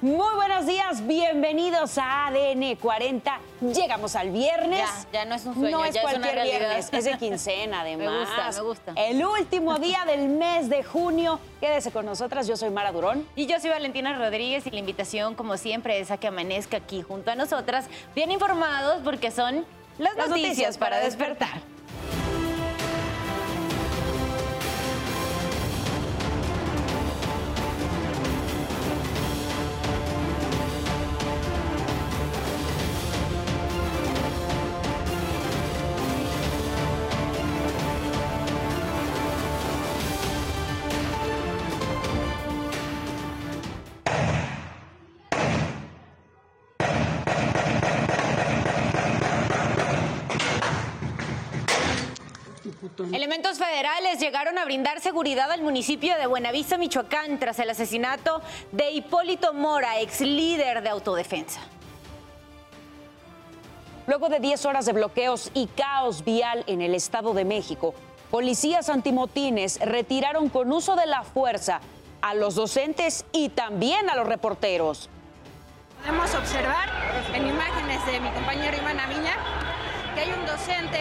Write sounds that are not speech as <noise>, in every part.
Muy buenos días, bienvenidos a ADN 40. Llegamos al viernes. Ya, ya no es un sueño, No es ya es una cualquier viernes, es de quincena <laughs> además. Me gusta, me gusta. El último día del mes de junio. Quédese con nosotras, yo soy Mara Durón. Y yo soy Valentina Rodríguez y la invitación, como siempre, es a que amanezca aquí junto a nosotras, bien informados porque son las, Las noticias, noticias para para despertar. Elementos federales llegaron a brindar seguridad al municipio de Buenavista, Michoacán, tras el asesinato de Hipólito Mora, ex líder de autodefensa. Luego de 10 horas de bloqueos y caos vial en el Estado de México, policías antimotines retiraron con uso de la fuerza a los docentes y también a los reporteros. Podemos observar en imágenes de mi compañero Iván Amiña que hay un docente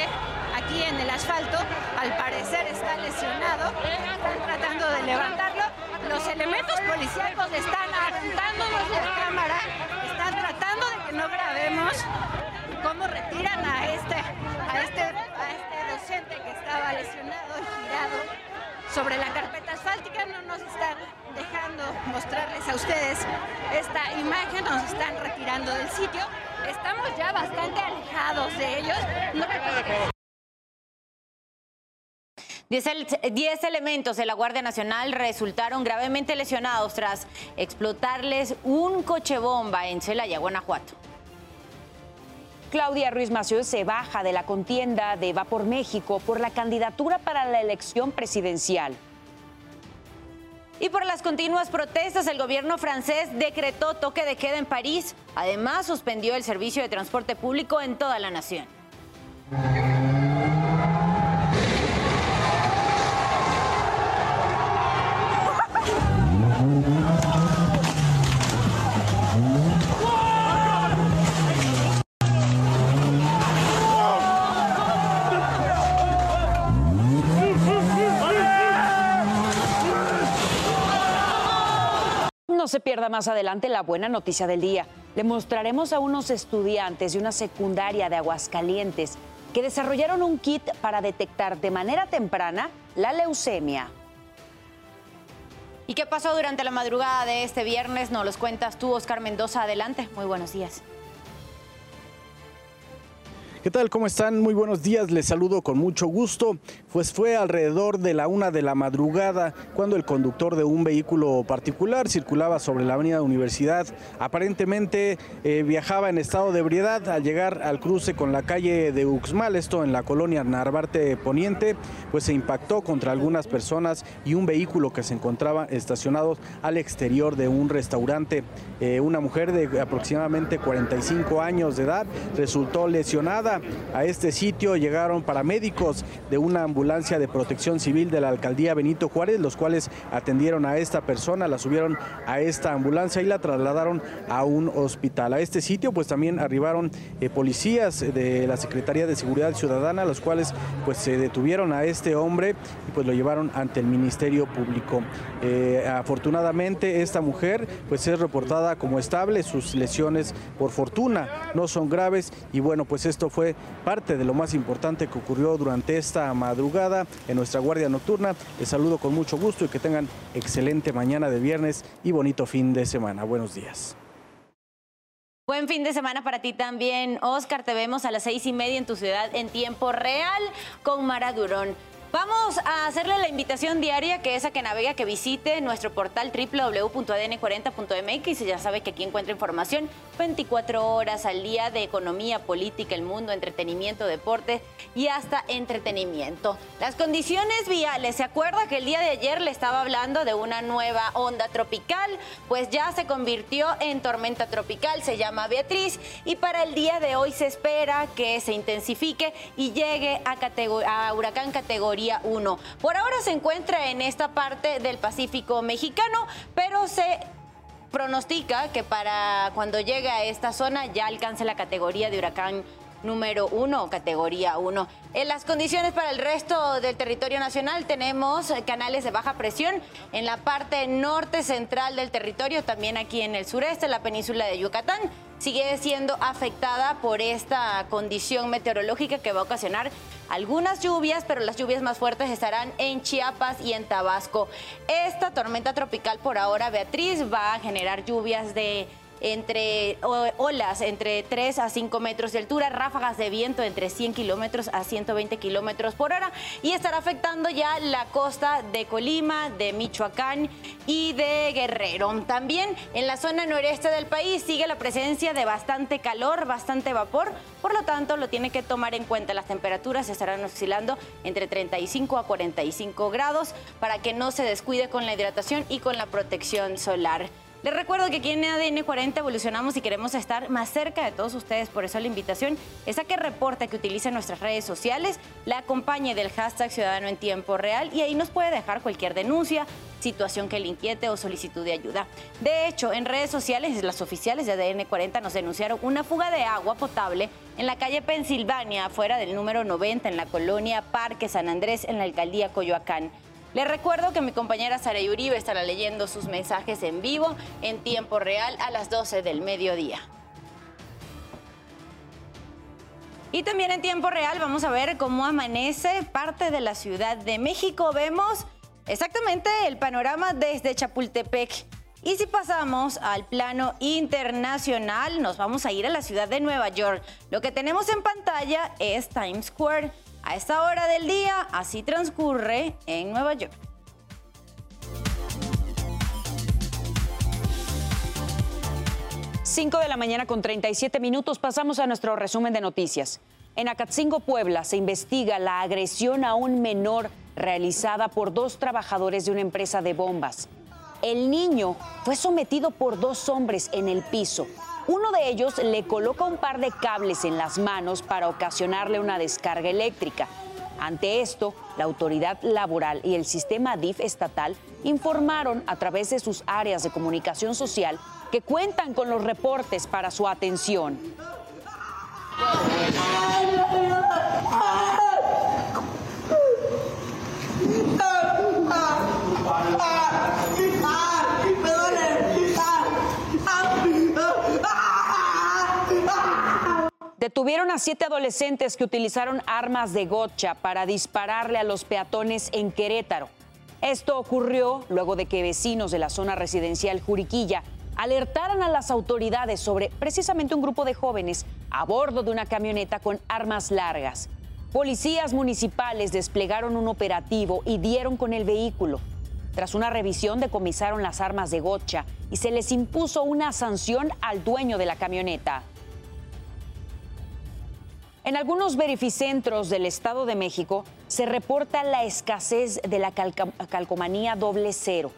aquí en el asfalto, al parecer está lesionado, están tratando de levantarlo, los elementos policíacos están aventándonos de cámara, están tratando de que no grabemos cómo retiran a este, a este, a este docente que estaba lesionado y sobre la carpeta asfáltica no nos están dejando mostrarles a ustedes esta imagen, nos están retirando del sitio. Estamos ya bastante alejados de ellos. No- Diez, el- diez elementos de la Guardia Nacional resultaron gravemente lesionados tras explotarles un coche bomba en Celaya, Guanajuato. Claudia Ruiz Massieu se baja de la contienda de Va por México por la candidatura para la elección presidencial. Y por las continuas protestas, el gobierno francés decretó toque de queda en París. Además, suspendió el servicio de transporte público en toda la nación. No se pierda más adelante la buena noticia del día. Le mostraremos a unos estudiantes de una secundaria de Aguascalientes que desarrollaron un kit para detectar de manera temprana la leucemia. ¿Y qué pasó durante la madrugada de este viernes? Nos los cuentas tú, Oscar Mendoza. Adelante. Muy buenos días. ¿Qué tal? ¿Cómo están? Muy buenos días, les saludo con mucho gusto. Pues fue alrededor de la una de la madrugada cuando el conductor de un vehículo particular circulaba sobre la avenida Universidad. Aparentemente eh, viajaba en estado de ebriedad al llegar al cruce con la calle de Uxmal, esto en la colonia Narvarte Poniente, pues se impactó contra algunas personas y un vehículo que se encontraba estacionado al exterior de un restaurante. Eh, una mujer de aproximadamente 45 años de edad resultó lesionada. A este sitio llegaron paramédicos de una ambulancia de protección civil de la alcaldía Benito Juárez, los cuales atendieron a esta persona, la subieron a esta ambulancia y la trasladaron a un hospital. A este sitio pues también arribaron eh, policías de la Secretaría de Seguridad Ciudadana, los cuales pues se detuvieron a este hombre y pues lo llevaron ante el Ministerio Público. Eh, afortunadamente esta mujer pues es reportada como estable, sus lesiones por fortuna no son graves y bueno pues esto fue parte de lo más importante que ocurrió durante esta madrugada en nuestra guardia nocturna. Les saludo con mucho gusto y que tengan excelente mañana de viernes y bonito fin de semana. Buenos días. Buen fin de semana para ti también, Oscar. Te vemos a las seis y media en tu ciudad en tiempo real con Mara Durón. Vamos a hacerle la invitación diaria que es a que navegue, a que visite nuestro portal www.adn40.mx y ya sabe que aquí encuentra información 24 horas al día de economía, política, el mundo, entretenimiento, deporte y hasta entretenimiento. Las condiciones viales, ¿se acuerda que el día de ayer le estaba hablando de una nueva onda tropical? Pues ya se convirtió en tormenta tropical, se llama Beatriz y para el día de hoy se espera que se intensifique y llegue a, a huracán categoría 1. Por ahora se encuentra en esta parte del Pacífico mexicano, pero se pronostica que para cuando llegue a esta zona ya alcance la categoría de huracán número uno, categoría 1. En las condiciones para el resto del territorio nacional tenemos canales de baja presión en la parte norte central del territorio, también aquí en el sureste, la península de Yucatán. Sigue siendo afectada por esta condición meteorológica que va a ocasionar algunas lluvias, pero las lluvias más fuertes estarán en Chiapas y en Tabasco. Esta tormenta tropical por ahora, Beatriz, va a generar lluvias de entre olas entre 3 a 5 metros de altura, ráfagas de viento entre 100 kilómetros a 120 kilómetros por hora y estará afectando ya la costa de Colima, de Michoacán y de Guerrero. También en la zona noreste del país sigue la presencia de bastante calor, bastante vapor, por lo tanto lo tiene que tomar en cuenta. Las temperaturas estarán oscilando entre 35 a 45 grados para que no se descuide con la hidratación y con la protección solar. Les recuerdo que aquí en ADN 40 evolucionamos y queremos estar más cerca de todos ustedes. Por eso la invitación es a que reporte que utilice nuestras redes sociales, la acompañe del hashtag Ciudadano en Tiempo Real y ahí nos puede dejar cualquier denuncia, situación que le inquiete o solicitud de ayuda. De hecho, en redes sociales, las oficiales de ADN 40 nos denunciaron una fuga de agua potable en la calle Pensilvania, afuera del número 90, en la colonia Parque San Andrés, en la alcaldía Coyoacán. Les recuerdo que mi compañera Sara Uribe estará leyendo sus mensajes en vivo en tiempo real a las 12 del mediodía. Y también en tiempo real vamos a ver cómo amanece parte de la Ciudad de México. Vemos exactamente el panorama desde Chapultepec. Y si pasamos al plano internacional, nos vamos a ir a la ciudad de Nueva York. Lo que tenemos en pantalla es Times Square. A esta hora del día, así transcurre en Nueva York. Cinco de la mañana con 37 minutos pasamos a nuestro resumen de noticias. En Acatzingo, Puebla, se investiga la agresión a un menor realizada por dos trabajadores de una empresa de bombas. El niño fue sometido por dos hombres en el piso. Uno de ellos le coloca un par de cables en las manos para ocasionarle una descarga eléctrica. Ante esto, la autoridad laboral y el sistema DIF estatal informaron a través de sus áreas de comunicación social que cuentan con los reportes para su atención. Detuvieron a siete adolescentes que utilizaron armas de gotcha para dispararle a los peatones en Querétaro. Esto ocurrió luego de que vecinos de la zona residencial Juriquilla alertaran a las autoridades sobre precisamente un grupo de jóvenes a bordo de una camioneta con armas largas. Policías municipales desplegaron un operativo y dieron con el vehículo. Tras una revisión decomisaron las armas de gotcha y se les impuso una sanción al dueño de la camioneta. En algunos verificentros del Estado de México se reporta la escasez de la calcomanía doble cero.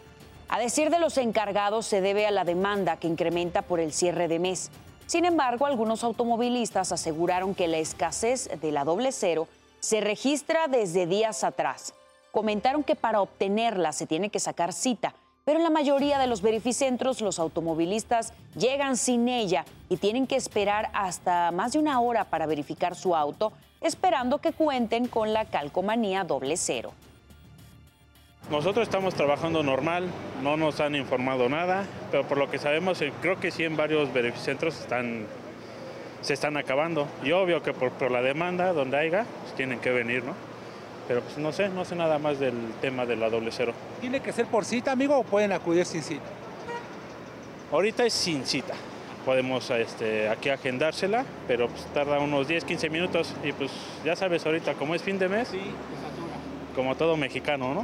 A decir de los encargados, se debe a la demanda que incrementa por el cierre de mes. Sin embargo, algunos automovilistas aseguraron que la escasez de la doble cero se registra desde días atrás. Comentaron que para obtenerla se tiene que sacar cita, pero en la mayoría de los verificentros los automovilistas llegan sin ella y tienen que esperar hasta más de una hora para verificar su auto, esperando que cuenten con la calcomanía doble cero. Nosotros estamos trabajando normal, no nos han informado nada, pero por lo que sabemos, eh, creo que sí en varios verificentros están, se están acabando. Y obvio que por, la demanda, donde haya, pues tienen que venir, ¿no? Pero pues no sé, no sé nada más del tema de la doble cero. ¿Tiene que ser por cita, amigo, o pueden acudir sin cita? Ahorita es sin cita. Podemos este, aquí agendársela, pero pues tarda unos 10, 15 minutos y pues ya sabes ahorita, como es fin de mes, sí, como todo mexicano, ¿no?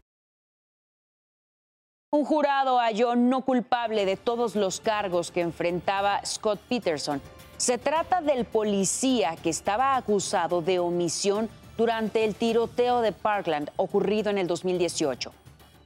Un jurado halló no culpable de todos los cargos que enfrentaba Scott Peterson. Se trata del policía que estaba acusado de omisión durante el tiroteo de Parkland ocurrido en el 2018.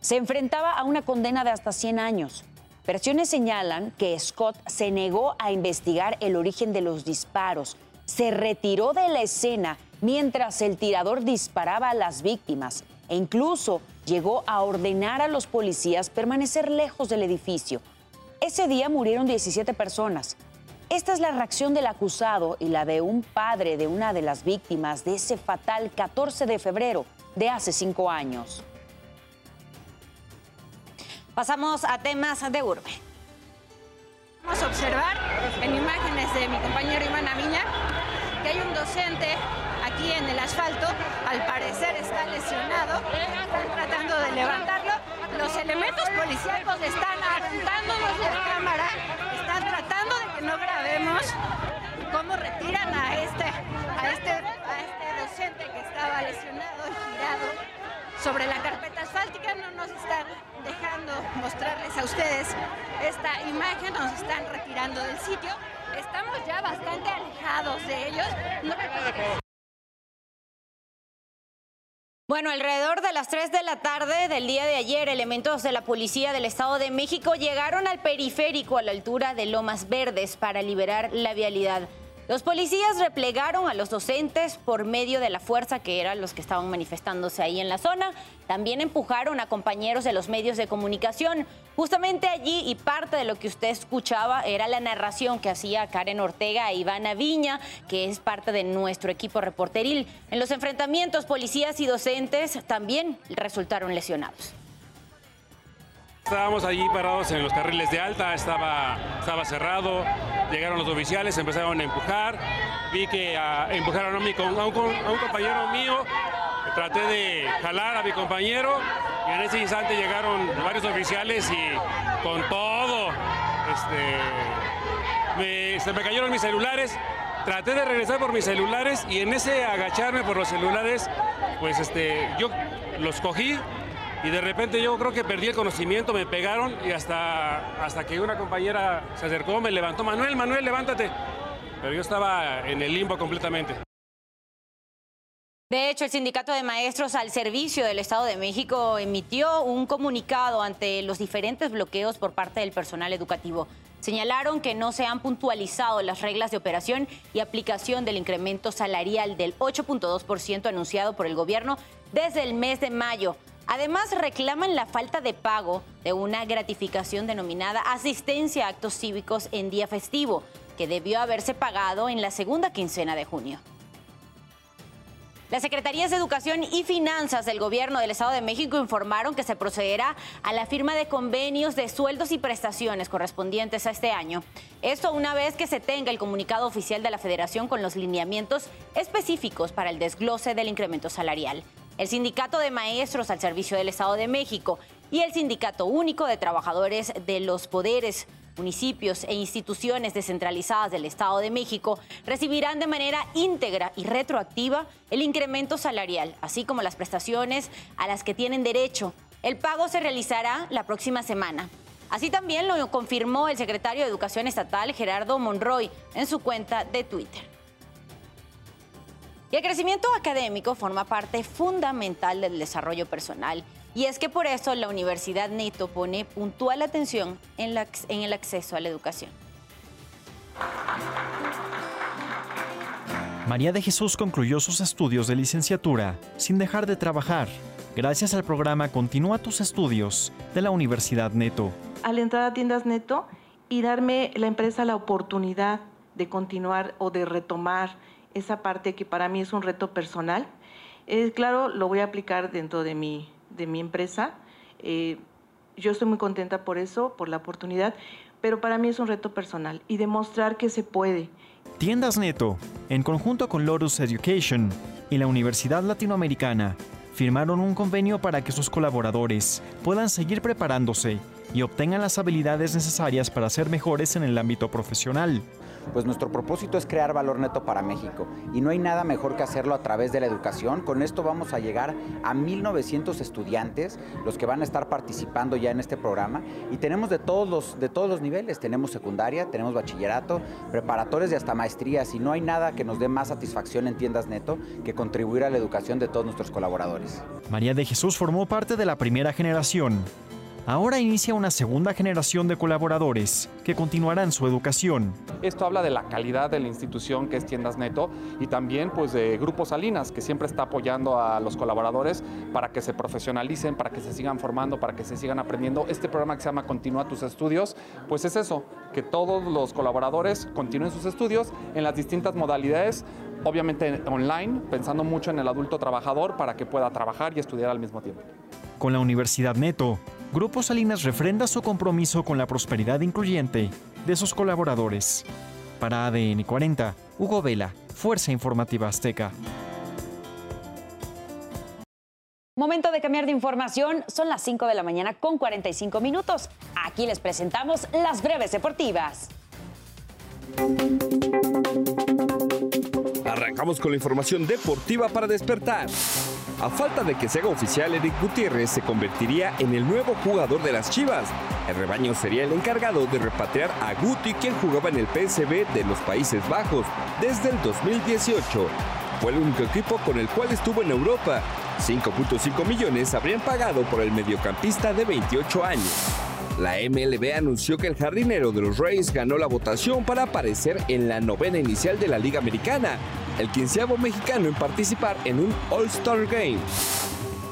Se enfrentaba a una condena de hasta 100 años. Versiones señalan que Scott se negó a investigar el origen de los disparos, se retiró de la escena mientras el tirador disparaba a las víctimas e incluso llegó a ordenar a los policías permanecer lejos del edificio. Ese día murieron 17 personas. Esta es la reacción del acusado y la de un padre de una de las víctimas de ese fatal 14 de febrero de hace cinco años. Pasamos a temas de urbe. Vamos a observar en imágenes de mi compañero Iván Amiña que hay un docente aquí en el asfalto, al parecer está lesionado, están tratando de levantarlo, los elementos policíacos están aventándonos de cámara, están tratando no grabemos cómo retiran a este, a este, a este docente que estaba lesionado y girado sobre la carpeta asfáltica, no nos están dejando mostrarles a ustedes esta imagen, nos están retirando del sitio, estamos ya bastante alejados de ellos. Bueno, alrededor de las 3 de la tarde del día de ayer, elementos de la Policía del Estado de México llegaron al periférico a la altura de Lomas Verdes para liberar la vialidad. Los policías replegaron a los docentes por medio de la fuerza que eran los que estaban manifestándose ahí en la zona. También empujaron a compañeros de los medios de comunicación. Justamente allí y parte de lo que usted escuchaba era la narración que hacía Karen Ortega e Ivana Viña, que es parte de nuestro equipo reporteril. En los enfrentamientos, policías y docentes también resultaron lesionados. Estábamos allí parados en los carriles de alta, estaba, estaba cerrado, llegaron los oficiales, empezaron a empujar, vi que uh, empujaron a, mi, a, un, a, un, compañero mío, traté de jalar a mi compañero y en ese instante llegaron varios oficiales y con todo, este, se me cayeron mis celulares, traté de regresar por mis celulares y en ese agacharme por los celulares, pues este, yo los cogí, y de repente yo creo que perdí el conocimiento, me pegaron y hasta, hasta que una compañera se acercó, me levantó, Manuel, Manuel, levántate. Pero yo estaba en el limbo completamente. De hecho, el Sindicato de Maestros al Servicio del Estado de México emitió un comunicado ante los diferentes bloqueos por parte del personal educativo. Señalaron que no se han puntualizado las reglas de operación y aplicación del incremento salarial del 8.2% anunciado por el gobierno desde el mes de mayo. Además, reclaman la falta de pago de una gratificación denominada asistencia a actos cívicos en día festivo, que debió haberse pagado en la segunda quincena de junio. Las Secretarías de Educación y Finanzas del Gobierno del Estado de México informaron que se procederá a la firma de convenios de sueldos y prestaciones correspondientes a este año. Esto una vez que se tenga el comunicado oficial de la Federación con los lineamientos específicos para el desglose del incremento salarial el Sindicato de Maestros al Servicio del Estado de México y el Sindicato Único de Trabajadores de los Poderes, municipios e instituciones descentralizadas del Estado de México recibirán de manera íntegra y retroactiva el incremento salarial, así como las prestaciones a las que tienen derecho. El pago se realizará la próxima semana. Así también lo confirmó el secretario de Educación Estatal, Gerardo Monroy, en su cuenta de Twitter. Y el crecimiento académico forma parte fundamental del desarrollo personal. Y es que por eso la Universidad Neto pone puntual atención en, la, en el acceso a la educación. María de Jesús concluyó sus estudios de licenciatura sin dejar de trabajar. Gracias al programa Continúa tus estudios de la Universidad Neto. Al entrar a tiendas Neto y darme la empresa la oportunidad de continuar o de retomar esa parte que para mí es un reto personal. Eh, claro, lo voy a aplicar dentro de mi, de mi empresa. Eh, yo estoy muy contenta por eso, por la oportunidad, pero para mí es un reto personal y demostrar que se puede. Tiendas Neto, en conjunto con Lotus Education y la Universidad Latinoamericana, firmaron un convenio para que sus colaboradores puedan seguir preparándose y obtengan las habilidades necesarias para ser mejores en el ámbito profesional pues nuestro propósito es crear valor neto para México. Y no hay nada mejor que hacerlo a través de la educación. Con esto vamos a llegar a 1.900 estudiantes, los que van a estar participando ya en este programa. Y tenemos de todos los, de todos los niveles, tenemos secundaria, tenemos bachillerato, preparatorios y hasta maestrías y no hay nada que nos dé más satisfacción en tiendas neto que contribuir a la educación de todos nuestros colaboradores. María de Jesús formó parte de la primera generación ahora inicia una segunda generación de colaboradores que continuarán su educación. Esto habla de la calidad de la institución que es Tiendas Neto y también pues de Grupo Salinas que siempre está apoyando a los colaboradores para que se profesionalicen, para que se sigan formando, para que se sigan aprendiendo. Este programa que se llama Continúa tus estudios, pues es eso, que todos los colaboradores continúen sus estudios en las distintas modalidades obviamente online, pensando mucho en el adulto trabajador para que pueda trabajar y estudiar al mismo tiempo. Con la Universidad Neto, Grupo Salinas refrenda su compromiso con la prosperidad incluyente de sus colaboradores. Para ADN 40, Hugo Vela, Fuerza Informativa Azteca. Momento de cambiar de información, son las 5 de la mañana con 45 minutos. Aquí les presentamos las breves deportivas. Arrancamos con la información deportiva para despertar. A falta de que se haga oficial, Eric Gutiérrez se convertiría en el nuevo jugador de las Chivas. El rebaño sería el encargado de repatriar a Guti, quien jugaba en el PSV de los Países Bajos desde el 2018. Fue el único equipo con el cual estuvo en Europa. 5.5 millones habrían pagado por el mediocampista de 28 años. La MLB anunció que el jardinero de los Rays ganó la votación para aparecer en la novena inicial de la Liga Americana, el quinceavo mexicano en participar en un All-Star Game.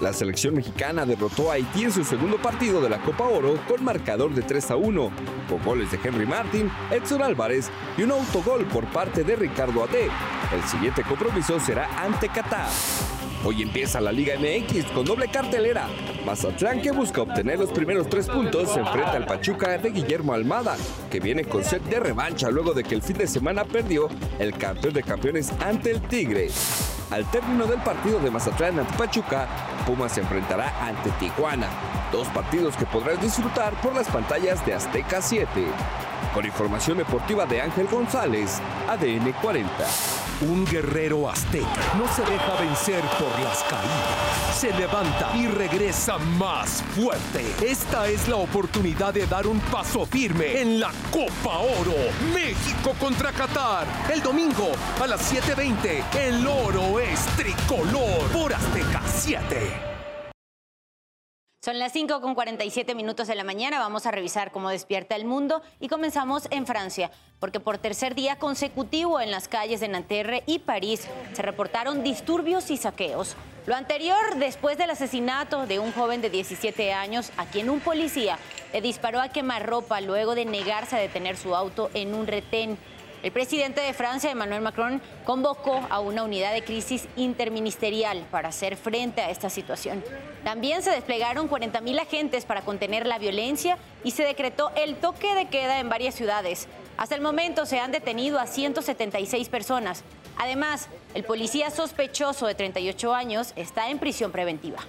La selección mexicana derrotó a Haití en su segundo partido de la Copa Oro con marcador de 3 a 1, con goles de Henry Martin, Edson Álvarez y un autogol por parte de Ricardo Ate. El siguiente compromiso será ante Qatar. Hoy empieza la Liga MX con doble cartelera. Mazatlán, que busca obtener los primeros tres puntos, se enfrenta al Pachuca de Guillermo Almada, que viene con set de revancha luego de que el fin de semana perdió el campeón de campeones ante el Tigre. Al término del partido de Mazatlán ante Pachuca, Pumas se enfrentará ante Tijuana, dos partidos que podrás disfrutar por las pantallas de Azteca 7. Con información deportiva de Ángel González, ADN 40. Un guerrero azteca no se deja vencer por las caídas. Se levanta y regresa más fuerte. Esta es la oportunidad de dar un paso firme en la Copa Oro. México contra Qatar. El domingo a las 7:20. El oro es tricolor por Azteca 7. Son las 5 con 47 minutos de la mañana. Vamos a revisar cómo despierta el mundo y comenzamos en Francia, porque por tercer día consecutivo en las calles de Nanterre y París se reportaron disturbios y saqueos. Lo anterior después del asesinato de un joven de 17 años a quien un policía le disparó a quemarropa luego de negarse a detener su auto en un retén. El presidente de Francia, Emmanuel Macron, convocó a una unidad de crisis interministerial para hacer frente a esta situación. También se desplegaron 40.000 agentes para contener la violencia y se decretó el toque de queda en varias ciudades. Hasta el momento se han detenido a 176 personas. Además, el policía sospechoso de 38 años está en prisión preventiva.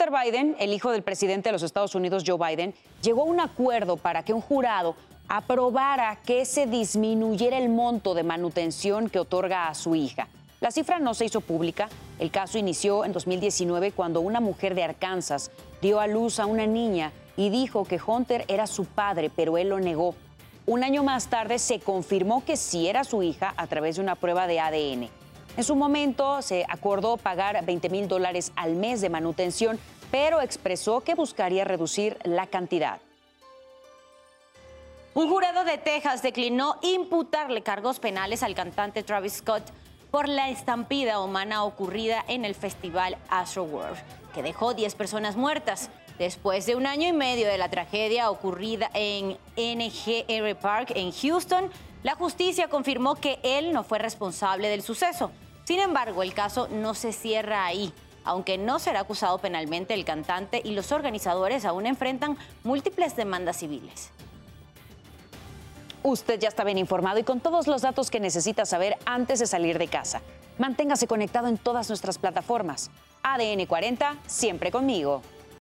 Hunter Biden, el hijo del presidente de los Estados Unidos, Joe Biden, llegó a un acuerdo para que un jurado aprobara que se disminuyera el monto de manutención que otorga a su hija. La cifra no se hizo pública. El caso inició en 2019 cuando una mujer de Arkansas dio a luz a una niña y dijo que Hunter era su padre, pero él lo negó. Un año más tarde se confirmó que sí era su hija a través de una prueba de ADN. En su momento se acordó pagar 20 mil dólares al mes de manutención, pero expresó que buscaría reducir la cantidad. Un jurado de Texas declinó imputarle cargos penales al cantante Travis Scott por la estampida humana ocurrida en el festival Astroworld, que dejó 10 personas muertas. Después de un año y medio de la tragedia ocurrida en NGR Park en Houston, la justicia confirmó que él no fue responsable del suceso. Sin embargo, el caso no se cierra ahí. Aunque no será acusado penalmente, el cantante y los organizadores aún enfrentan múltiples demandas civiles. Usted ya está bien informado y con todos los datos que necesita saber antes de salir de casa. Manténgase conectado en todas nuestras plataformas. ADN 40, siempre conmigo.